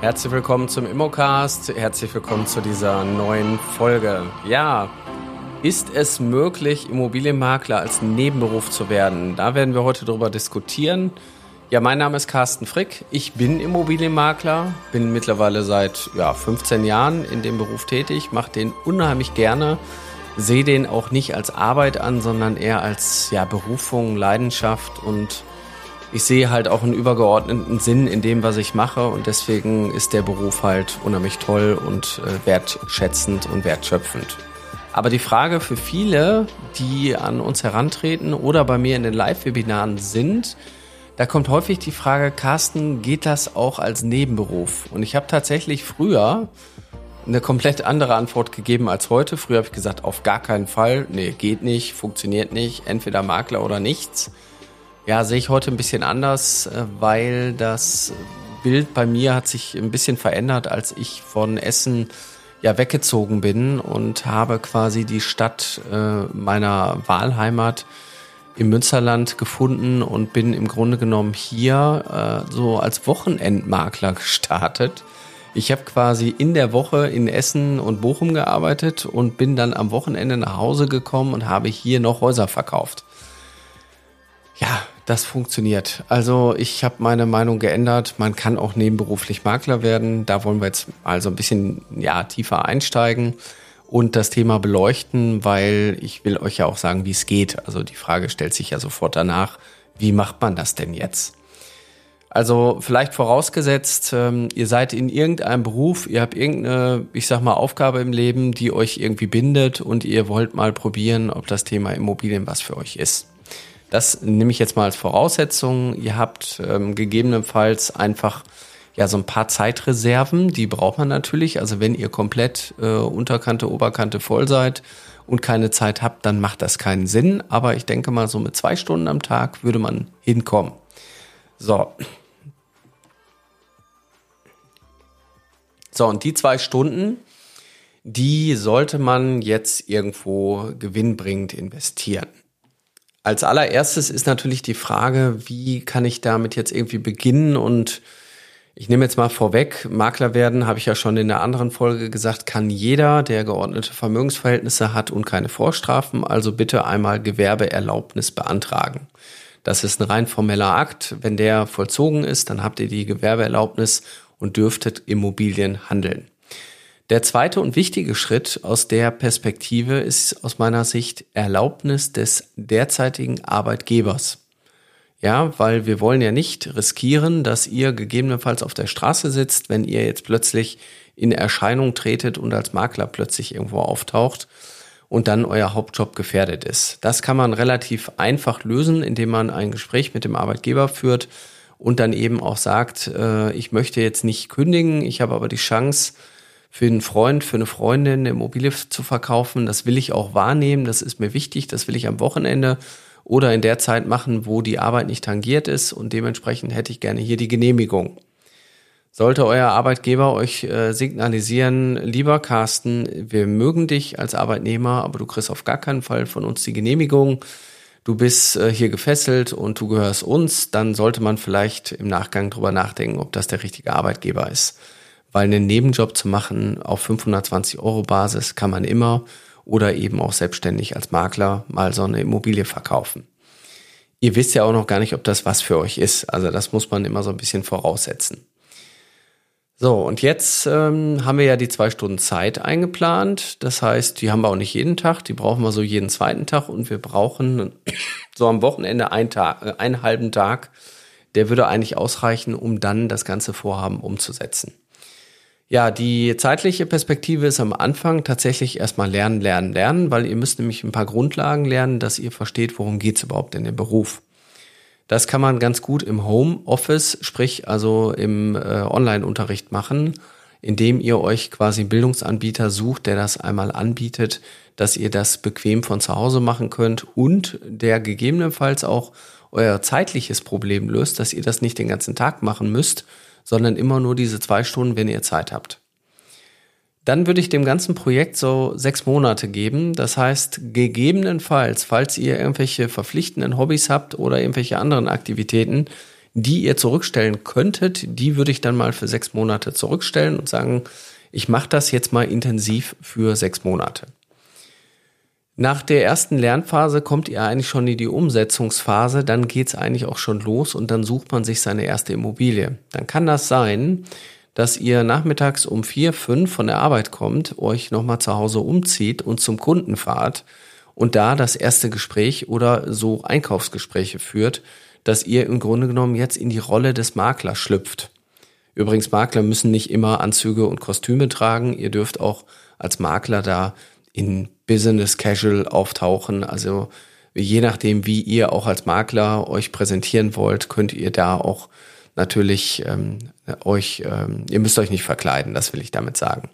Herzlich willkommen zum Immocast. Herzlich willkommen zu dieser neuen Folge. Ja, ist es möglich, Immobilienmakler als Nebenberuf zu werden? Da werden wir heute drüber diskutieren. Ja, mein Name ist Carsten Frick. Ich bin Immobilienmakler, bin mittlerweile seit ja, 15 Jahren in dem Beruf tätig, mache den unheimlich gerne, sehe den auch nicht als Arbeit an, sondern eher als ja, Berufung, Leidenschaft und ich sehe halt auch einen übergeordneten Sinn in dem, was ich mache und deswegen ist der Beruf halt unheimlich toll und äh, wertschätzend und wertschöpfend. Aber die Frage für viele, die an uns herantreten oder bei mir in den Live-Webinaren sind, da kommt häufig die Frage, Carsten, geht das auch als Nebenberuf? Und ich habe tatsächlich früher eine komplett andere Antwort gegeben als heute. Früher habe ich gesagt, auf gar keinen Fall. Nee, geht nicht, funktioniert nicht, entweder Makler oder nichts. Ja, sehe ich heute ein bisschen anders, äh, weil das Bild bei mir hat sich ein bisschen verändert, als ich von Essen ja weggezogen bin und habe quasi die Stadt äh, meiner Wahlheimat im Münsterland gefunden und bin im Grunde genommen hier äh, so als Wochenendmakler gestartet. Ich habe quasi in der Woche in Essen und Bochum gearbeitet und bin dann am Wochenende nach Hause gekommen und habe hier noch Häuser verkauft. Ja, das funktioniert. Also ich habe meine Meinung geändert. Man kann auch nebenberuflich Makler werden. Da wollen wir jetzt also ein bisschen ja, tiefer einsteigen und das Thema beleuchten, weil ich will euch ja auch sagen, wie es geht. Also die Frage stellt sich ja sofort danach, wie macht man das denn jetzt? Also vielleicht vorausgesetzt, ähm, ihr seid in irgendeinem Beruf, ihr habt irgendeine, ich sag mal, Aufgabe im Leben, die euch irgendwie bindet und ihr wollt mal probieren, ob das Thema Immobilien was für euch ist. Das nehme ich jetzt mal als Voraussetzung. Ihr habt ähm, gegebenenfalls einfach ja so ein paar Zeitreserven, die braucht man natürlich. Also wenn ihr komplett äh, Unterkante, Oberkante voll seid und keine Zeit habt, dann macht das keinen Sinn. Aber ich denke mal, so mit zwei Stunden am Tag würde man hinkommen. So. So, und die zwei Stunden, die sollte man jetzt irgendwo gewinnbringend investieren. Als allererstes ist natürlich die Frage, wie kann ich damit jetzt irgendwie beginnen und ich nehme jetzt mal vorweg, Makler werden, habe ich ja schon in der anderen Folge gesagt, kann jeder, der geordnete Vermögensverhältnisse hat und keine Vorstrafen, also bitte einmal Gewerbeerlaubnis beantragen. Das ist ein rein formeller Akt. Wenn der vollzogen ist, dann habt ihr die Gewerbeerlaubnis und dürftet Immobilien handeln. Der zweite und wichtige Schritt aus der Perspektive ist aus meiner Sicht Erlaubnis des derzeitigen Arbeitgebers. Ja, weil wir wollen ja nicht riskieren, dass ihr gegebenenfalls auf der Straße sitzt, wenn ihr jetzt plötzlich in Erscheinung tretet und als Makler plötzlich irgendwo auftaucht und dann euer Hauptjob gefährdet ist. Das kann man relativ einfach lösen, indem man ein Gespräch mit dem Arbeitgeber führt und dann eben auch sagt, äh, ich möchte jetzt nicht kündigen, ich habe aber die Chance, für einen Freund, für eine Freundin eine Immobilie zu verkaufen. Das will ich auch wahrnehmen, das ist mir wichtig, das will ich am Wochenende oder in der Zeit machen, wo die Arbeit nicht tangiert ist und dementsprechend hätte ich gerne hier die Genehmigung. Sollte euer Arbeitgeber euch äh, signalisieren, lieber Carsten, wir mögen dich als Arbeitnehmer, aber du kriegst auf gar keinen Fall von uns die Genehmigung, du bist äh, hier gefesselt und du gehörst uns, dann sollte man vielleicht im Nachgang drüber nachdenken, ob das der richtige Arbeitgeber ist weil einen Nebenjob zu machen auf 520 Euro Basis kann man immer oder eben auch selbstständig als Makler mal so eine Immobilie verkaufen. Ihr wisst ja auch noch gar nicht, ob das was für euch ist. Also das muss man immer so ein bisschen voraussetzen. So, und jetzt ähm, haben wir ja die zwei Stunden Zeit eingeplant. Das heißt, die haben wir auch nicht jeden Tag, die brauchen wir so jeden zweiten Tag und wir brauchen so am Wochenende einen, Tag, äh, einen halben Tag. Der würde eigentlich ausreichen, um dann das ganze Vorhaben umzusetzen. Ja, die zeitliche Perspektive ist am Anfang tatsächlich erstmal lernen, lernen, lernen, weil ihr müsst nämlich ein paar Grundlagen lernen, dass ihr versteht, worum geht's überhaupt in dem Beruf. Das kann man ganz gut im Homeoffice, sprich also im äh, Online-Unterricht machen, indem ihr euch quasi einen Bildungsanbieter sucht, der das einmal anbietet, dass ihr das bequem von zu Hause machen könnt und der gegebenenfalls auch euer zeitliches Problem löst, dass ihr das nicht den ganzen Tag machen müsst, sondern immer nur diese zwei Stunden, wenn ihr Zeit habt. Dann würde ich dem ganzen Projekt so sechs Monate geben. Das heißt, gegebenenfalls, falls ihr irgendwelche verpflichtenden Hobbys habt oder irgendwelche anderen Aktivitäten, die ihr zurückstellen könntet, die würde ich dann mal für sechs Monate zurückstellen und sagen, ich mache das jetzt mal intensiv für sechs Monate. Nach der ersten Lernphase kommt ihr eigentlich schon in die Umsetzungsphase, dann geht's eigentlich auch schon los und dann sucht man sich seine erste Immobilie. Dann kann das sein, dass ihr nachmittags um vier, fünf von der Arbeit kommt, euch nochmal zu Hause umzieht und zum Kunden fahrt und da das erste Gespräch oder so Einkaufsgespräche führt, dass ihr im Grunde genommen jetzt in die Rolle des Maklers schlüpft. Übrigens, Makler müssen nicht immer Anzüge und Kostüme tragen. Ihr dürft auch als Makler da in Business Casual auftauchen. Also je nachdem, wie ihr auch als Makler euch präsentieren wollt, könnt ihr da auch natürlich ähm, euch, ähm, ihr müsst euch nicht verkleiden, das will ich damit sagen.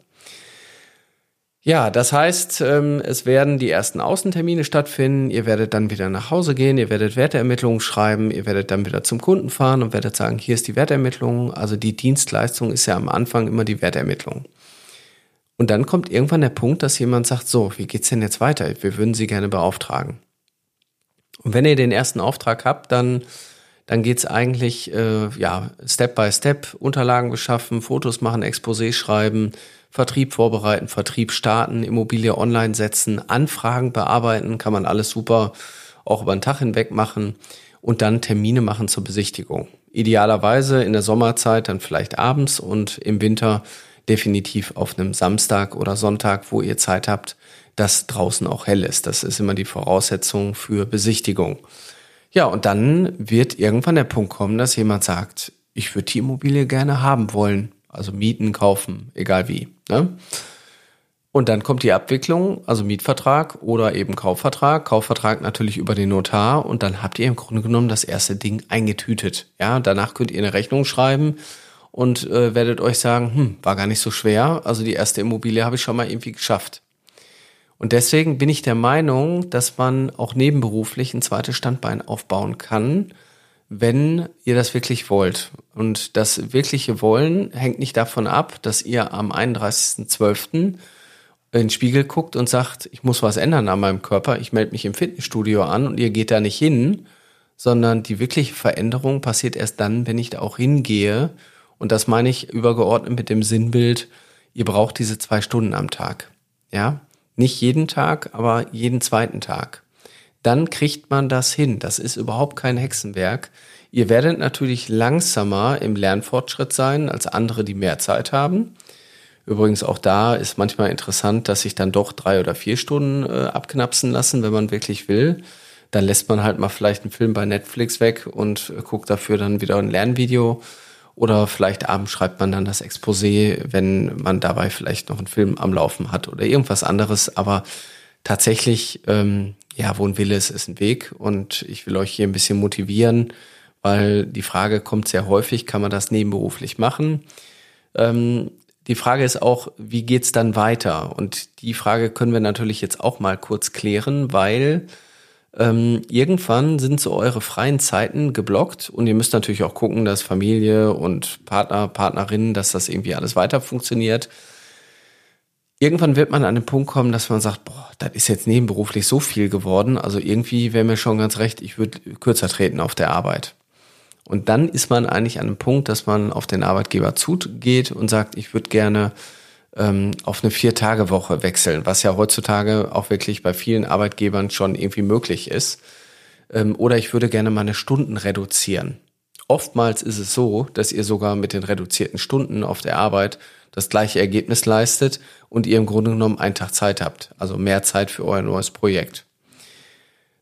Ja, das heißt, ähm, es werden die ersten Außentermine stattfinden, ihr werdet dann wieder nach Hause gehen, ihr werdet Wertermittlungen schreiben, ihr werdet dann wieder zum Kunden fahren und werdet sagen, hier ist die Wertermittlung. Also die Dienstleistung ist ja am Anfang immer die Wertermittlung. Und dann kommt irgendwann der Punkt, dass jemand sagt, so, wie geht's denn jetzt weiter? Wir würden Sie gerne beauftragen. Und wenn ihr den ersten Auftrag habt, dann dann geht's eigentlich äh, ja Step by Step Unterlagen beschaffen, Fotos machen, Exposé schreiben, Vertrieb vorbereiten, Vertrieb starten, Immobilie online setzen, Anfragen bearbeiten, kann man alles super auch über den Tag hinweg machen und dann Termine machen zur Besichtigung. Idealerweise in der Sommerzeit dann vielleicht abends und im Winter definitiv auf einem Samstag oder Sonntag, wo ihr Zeit habt, dass draußen auch hell ist. Das ist immer die Voraussetzung für Besichtigung. Ja, und dann wird irgendwann der Punkt kommen, dass jemand sagt, ich würde die Immobilie gerne haben wollen. Also mieten, kaufen, egal wie. Ne? Und dann kommt die Abwicklung, also Mietvertrag oder eben Kaufvertrag. Kaufvertrag natürlich über den Notar und dann habt ihr im Grunde genommen das erste Ding eingetütet. Ja, danach könnt ihr eine Rechnung schreiben und äh, werdet euch sagen, hm, war gar nicht so schwer. Also die erste Immobilie habe ich schon mal irgendwie geschafft. Und deswegen bin ich der Meinung, dass man auch nebenberuflich ein zweites Standbein aufbauen kann, wenn ihr das wirklich wollt. Und das wirkliche Wollen hängt nicht davon ab, dass ihr am 31.12. in den Spiegel guckt und sagt, ich muss was ändern an meinem Körper, ich melde mich im Fitnessstudio an und ihr geht da nicht hin, sondern die wirkliche Veränderung passiert erst dann, wenn ich da auch hingehe. Und das meine ich übergeordnet mit dem Sinnbild, ihr braucht diese zwei Stunden am Tag. Ja, nicht jeden Tag, aber jeden zweiten Tag. Dann kriegt man das hin. Das ist überhaupt kein Hexenwerk. Ihr werdet natürlich langsamer im Lernfortschritt sein als andere, die mehr Zeit haben. Übrigens auch da ist manchmal interessant, dass sich dann doch drei oder vier Stunden äh, abknapsen lassen, wenn man wirklich will. Dann lässt man halt mal vielleicht einen Film bei Netflix weg und äh, guckt dafür dann wieder ein Lernvideo oder vielleicht abends schreibt man dann das Exposé, wenn man dabei vielleicht noch einen Film am Laufen hat oder irgendwas anderes. Aber tatsächlich, ähm, ja, wo ein Wille ist, ist ein Weg. Und ich will euch hier ein bisschen motivieren, weil die Frage kommt sehr häufig, kann man das nebenberuflich machen? Ähm, die Frage ist auch, wie geht's dann weiter? Und die Frage können wir natürlich jetzt auch mal kurz klären, weil ähm, irgendwann sind so eure freien Zeiten geblockt und ihr müsst natürlich auch gucken, dass Familie und Partner, Partnerinnen, dass das irgendwie alles weiter funktioniert. Irgendwann wird man an den Punkt kommen, dass man sagt, boah, das ist jetzt nebenberuflich so viel geworden. Also irgendwie wäre mir schon ganz recht, ich würde kürzer treten auf der Arbeit. Und dann ist man eigentlich an einem Punkt, dass man auf den Arbeitgeber zugeht und sagt, ich würde gerne ähm, auf eine Vier-Tage-Woche wechseln, was ja heutzutage auch wirklich bei vielen Arbeitgebern schon irgendwie möglich ist. Ähm, oder ich würde gerne meine Stunden reduzieren. Oftmals ist es so, dass ihr sogar mit den reduzierten Stunden auf der Arbeit das gleiche Ergebnis leistet und ihr im Grunde genommen einen Tag Zeit habt, also mehr Zeit für euer neues Projekt.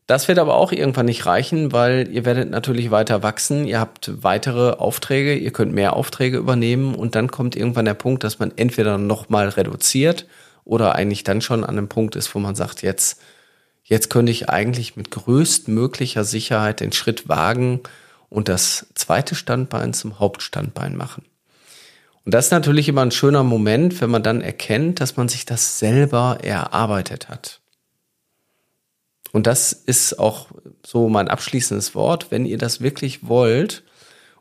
Das wird aber auch irgendwann nicht reichen, weil ihr werdet natürlich weiter wachsen, ihr habt weitere Aufträge, ihr könnt mehr Aufträge übernehmen und dann kommt irgendwann der Punkt, dass man entweder nochmal reduziert oder eigentlich dann schon an einem Punkt ist, wo man sagt, jetzt, jetzt könnte ich eigentlich mit größtmöglicher Sicherheit den Schritt wagen und das zweite Standbein zum Hauptstandbein machen. Und das ist natürlich immer ein schöner Moment, wenn man dann erkennt, dass man sich das selber erarbeitet hat. Und das ist auch so mein abschließendes Wort. Wenn ihr das wirklich wollt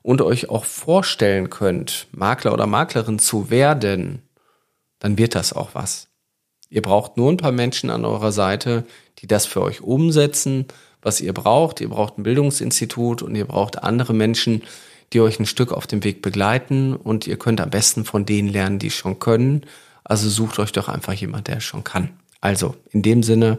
und euch auch vorstellen könnt, Makler oder Maklerin zu werden, dann wird das auch was. Ihr braucht nur ein paar Menschen an eurer Seite, die das für euch umsetzen, was ihr braucht. Ihr braucht ein Bildungsinstitut und ihr braucht andere Menschen, die euch ein Stück auf dem Weg begleiten und ihr könnt am besten von denen lernen, die schon können. Also sucht euch doch einfach jemand, der schon kann. Also in dem Sinne,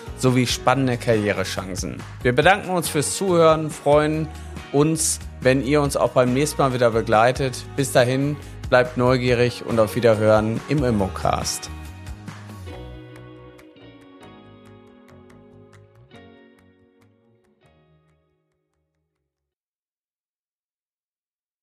sowie spannende Karrierechancen. Wir bedanken uns fürs Zuhören, freuen uns, wenn ihr uns auch beim nächsten Mal wieder begleitet. Bis dahin, bleibt neugierig und auf Wiederhören im Immocast.